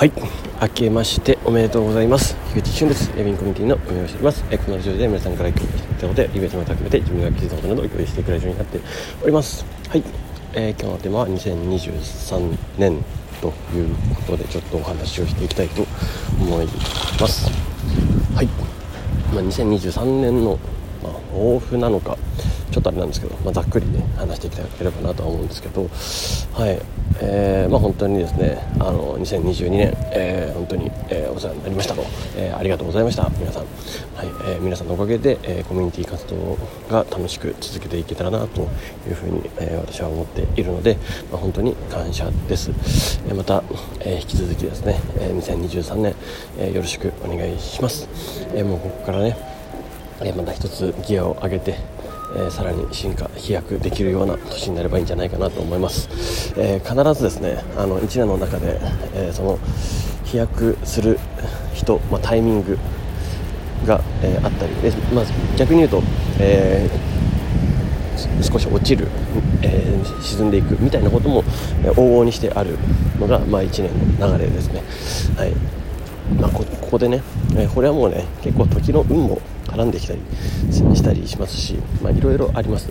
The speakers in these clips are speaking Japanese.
はい。明けましておめでとうございます。樋口俊です。エビンコミュニティの運営をしております。えこのラジオで皆さんから共有したことでイベントを含めて自分が気づいたことなどを共有していくラジオになっております。はい、えー、今日のテーマは2023年ということでちょっとお話をしていきたいと思います。はい、まあ、2023年の、まあ、抱負なのかちょっとあれなんですけど、まあ、ざっくりね話していただければなとは思うんですけどはい。えー、まあ本当にですねあの2022年、えー、本当に、えー、お世話になりましたと、えー、ありがとうございました皆さん、はい。えー、皆さんのおかげで、えー、コミュニティ活動が楽しく続けていけたらなというふうに、えー、私は思っているので、まあ、本当に感謝です、えー、また、えー、引き続きですね、えー、2023年、えー、よろしくお願いします、えー、もうここからね、また一つギアを上げてえー、さらに進化飛躍できるような年になればいいんじゃないかなと思います、えー、必ずですねあの1年の中で、えー、その飛躍する人、まあ、タイミングが、えあったりで、まあ、逆に言うと、え少し落ちる、え沈んでいくみたいなことも、え往々にしてあるのが、まあ、1年の流れですね。はいまあ、ここでね、えこれはもうね結構時の運も絡んできたりしたりしますし、まあ、いろいろあります、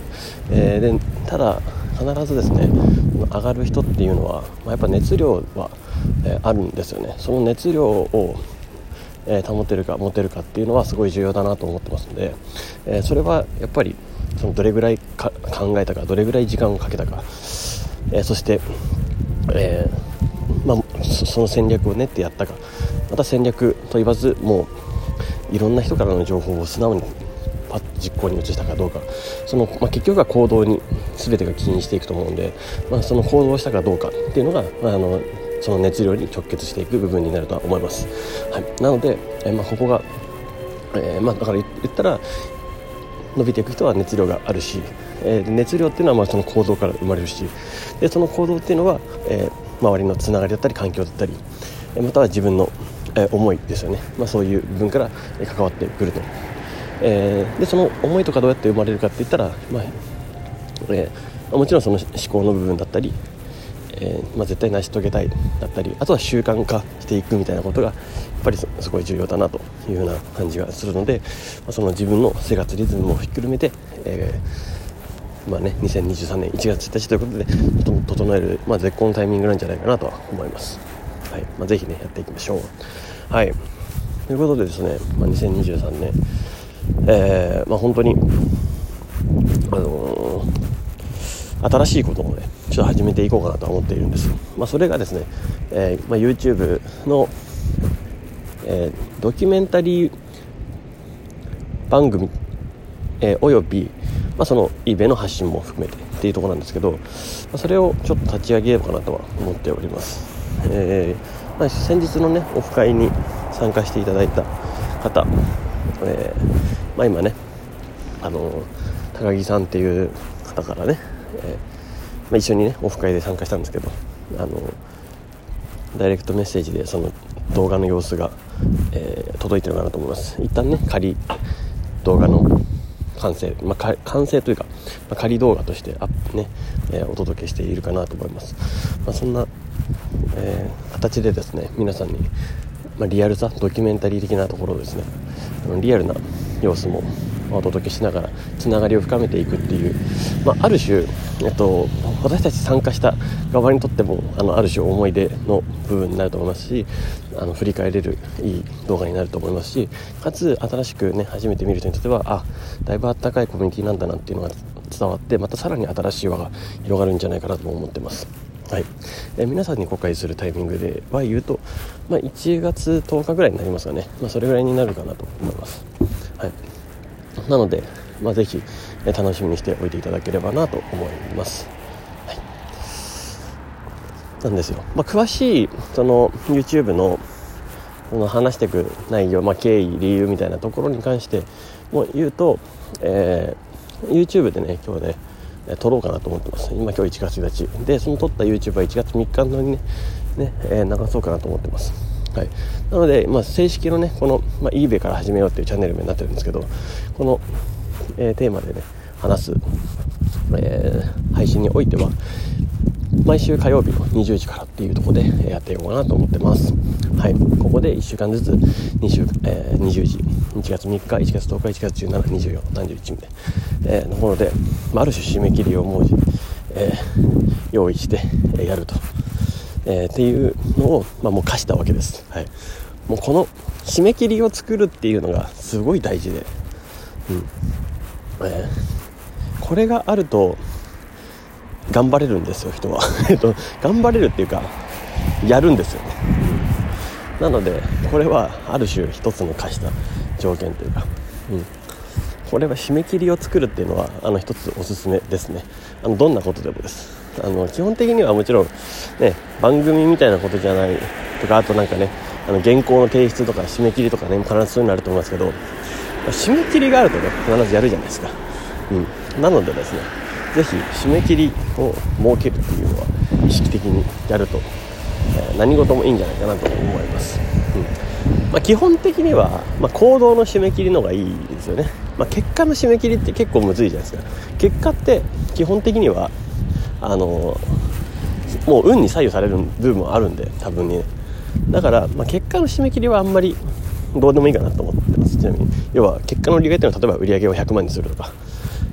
えー、でただ必ずですね上がる人っていうのは、まあ、やっぱ熱量は、えー、あるんですよね。その熱量をえー、保てるか持てるかっていうのはすごい重要だなと思ってますので、えー、それはやっぱりそのどれぐらい考えたかどれぐらい時間をかけたか、えー、そして、えまあ、その戦略を練ってやったかまた戦略と言わずもういろんな人からの情報を素直にパッと実行に移したかどうか。その、まあ、結局は行動に全てが起因していくと思うんで、まあ、その行動したかどうかっていうのが、まあ、あのその熱量に直結していく部分になるとは思います、はい、なので、えまあ、ここが、えー、まあ、だから言ったら伸びていく人は熱量があるし、えー、熱量っていうのはまあその行動から生まれるしでその行動っていうのは、えー、周りのつながりだったり環境だったりまたは自分のえ思いですよね、まあ、そういう部分から関わってくると、えー、でその思いとかどうやって生まれるかって言ったら、まあえー、もちろんその思考の部分だったり、えー、まあ、絶対成し遂げたいだったりあとは習慣化していくみたいなことがやっぱりすごい重要だなというような感じがするので、まあ、その自分の生活リズムもひっくるめて、えまあね、2023年1月1日ということで整える、まあ、絶好のタイミングなんじゃないかなとは思います。はい。まあ、ぜひねやっていきましょう。はい。ということでですね、まあ、2023年えー、まあ本当にあのー、新しいことをねちょっと始めていこうかなと思っているんです、まあ、それがですね、えーま、YouTube の、え、ドキュメンタリー番組、えー、および、まあ、その eBay の発信も含めてっていうとこなんですけど、まあ、それをちょっと立ち上げようかなとは思っております。えー、ま、先日のねオフ会に参加していただいた方、えー、まあ、今ねあの高木さんっていう方からね、えまあ、一緒にねオフ会で参加したんですけどあのダイレクトメッセージでその動画の様子が、えー、届いてるかなと思います一旦ね仮動画の完成、まあ、完成というか、まあ、仮動画としてアップね、えー、お届けしているかなと思います、まあ、そんなえー、形でですね皆さんに、まあ、リアルさドキュメンタリー的なところをですねリアルな様子もお届けしながらつながりを深めていくっていう、まあ、ある種、えっと、私たち参加した側にとってもあのある種思い出の部分になると思いますしあの振り返れるいい動画になると思いますしかつ新しくね初めて見る人にとってはあだいぶあったかいコミュニティなんだなっていうのが伝わってまたさらに新しい輪が広がるんじゃないかなと思ってます。はい、え皆さんに公開するタイミングでは言うと、まあ、1月10日ぐらいになりますかね、まあ、それぐらいになるかなと思います、はい、なので、まあ、ぜひ、え楽しみにしておいていただければなと思います、はい、なんですよ、まあ、詳しいその YouTube のその話していく内容、まあ、経緯理由みたいなところに関しても言うと、えー、YouTube でね今日ね撮ろうかなと思ってます。今今日1月1日。でその撮った YouTube は1月3日のにねね、えー、流そうかなと思ってます。はい、なので、まあ、正式のねこの、まあ、eBay から始めようっていうチャンネル名になってるんですけどこの、えー、テーマでね話す、えー、配信においては毎週火曜日の20時からっていうとこでやっていこうかなと思ってます。はい。ここで1週間ずつ2週、えー、20時1月3日1月10日1月1724 31日で、えー、のもので、まあ、ある種締め切りをもう、えー、用意してやると、えー、っていうのを、まあ、もう課したわけです、はい、もうこの締め切りを作るっていうのがすごい大事で、うん。えー、これがあると頑張れるんですよ人は。頑張れるっていうかやるんですよね、なのでこれはある種一つの課した条件というか、うん、これは締め切りを作るっていうのはあの一つおすすめですね。あのどんなことでもです。あの基本的にはもちろん、ね、番組みたいなことじゃないとかあとなんかねあの原稿の提出とか締め切りとかね必ずそういうのあると思いますけど締め切りがあるとね必ずやるじゃないですか、うん、なのでですね是非締め切りを設けるっていうのは意識的にやると、え、何事もいいんじゃないかなと思います、うん。まあ、基本的には、まあ、行動の締め切りの方がいいですよね、まあ、結果の締め切りって結構むずいじゃないですか。結果って基本的にはあのもう運に左右される部分もあるんで多分ねだから、ま、結果の締め切りはあんまりどうでもいいかなと思ってます。ちなみに。要は結果の利害っていうのは例えば売り上げを100万にするとか。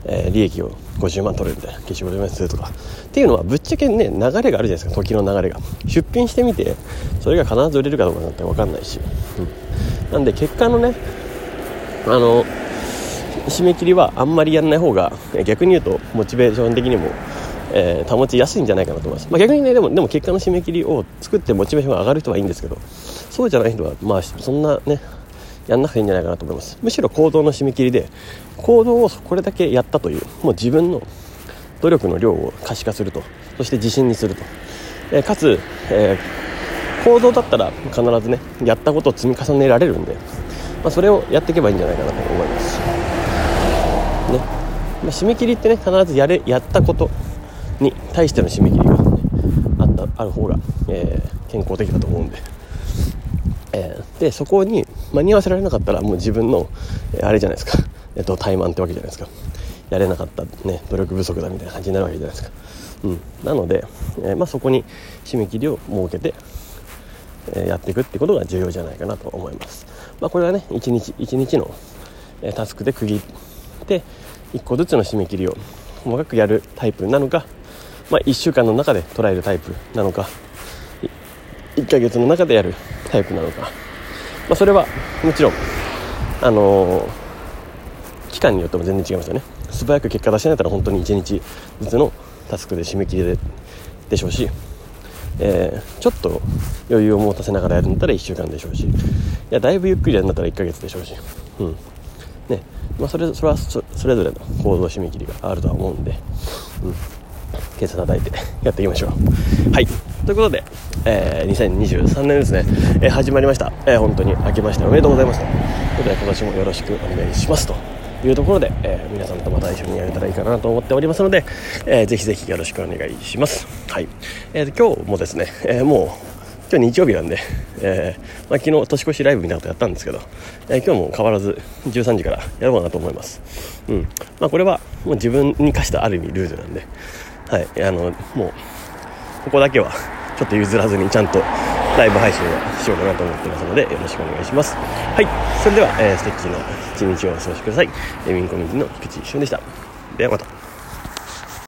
えー、利益を50万取るみたいな消し50万にすとか。っていうのはぶっちゃけね流れがあるじゃないですか時の流れが。出品してみてそれが必ず売れるかどうかなんて分かんないし、うん、なんで結果のねあの締め切りはあんまりやらない方が逆に言うとモチベーション的にも、えー、保ちやすいんじゃないかなと思います、まあ、逆にねでもでも結果の締め切りを作ってモチベーションが上がる人はいいんですけどそうじゃない人はまあそんなねやんなくていいんじゃないかなと思います。むしろ行動の締め切りで行動をこれだけやったというもう自分の努力の量を可視化すると。そして自信にすると、えー、かつ、えー、行動だったら必ずねやったことを積み重ねられるんで、まあ、それをやっていけばいいんじゃないかなと思います。ね、まあ、締め切りってね必ずやれやったことに対しての締め切りが、ね、あったある方が、えー、健康的だと思うんで。えー、でそこに間に合わせられなかったらもう自分の、えー、あれじゃないですか、えっと、怠慢ってわけじゃないですか。やれなかった、ね、努力不足だみたいな感じになるわけじゃないですか、うん、なので、えー、まあ、そこに締め切りを設けて、えやっていくってことが重要じゃないかなと思います、まあ、これはね一日一日の、えタスクで区切って1個ずつの締め切りを細かくやるタイプなのか、まあ、1週間の中で捉えるタイプなのか1ヶ月の中でやるタイプなのか、まあ、それはもちろんあのー、期間によっても全然違いますよね。素早く結果出してないったら本当に1日ずつのタスクで締め切りででしょうし、えー、ちょっと余裕を持たせながらやるんだったら1週間でしょうしいやだいぶゆっくりやるんだったら1ヶ月でしょうし、うん。ね。まあ、それそれはそれぞれの行動締め切りがあるとは思うんで、うん、計算叩いてやっていきましょう。はい。ということで、えー、2023年ですね、えー、始まりました、えー、本当に明けましておめでとうございますと。いうことで今年もよろしくお願いしますと。いうところで、えー、皆さんとまた一緒にやれたらいいかなと思っておりますので、えー、ぜひぜひよろしくお願いします。はい、えー、今日もですね、えー、もう今日日曜日なんで、えーまあ、昨日年越しライブみたいなことやったんですけど、えー、今日も変わらず13時からやろうかなと思います。うん。まあ、これはもう自分に課したある意味ルールなんで、はい、あのもうここだけは ちょっと譲らずにちゃんとライブ配信をしようかなと思ってますのでよろしくお願いします。はい。それでは、えー、素敵な一日をお過ごしください。エミンコミュニティの菊池俊でした。ではまた。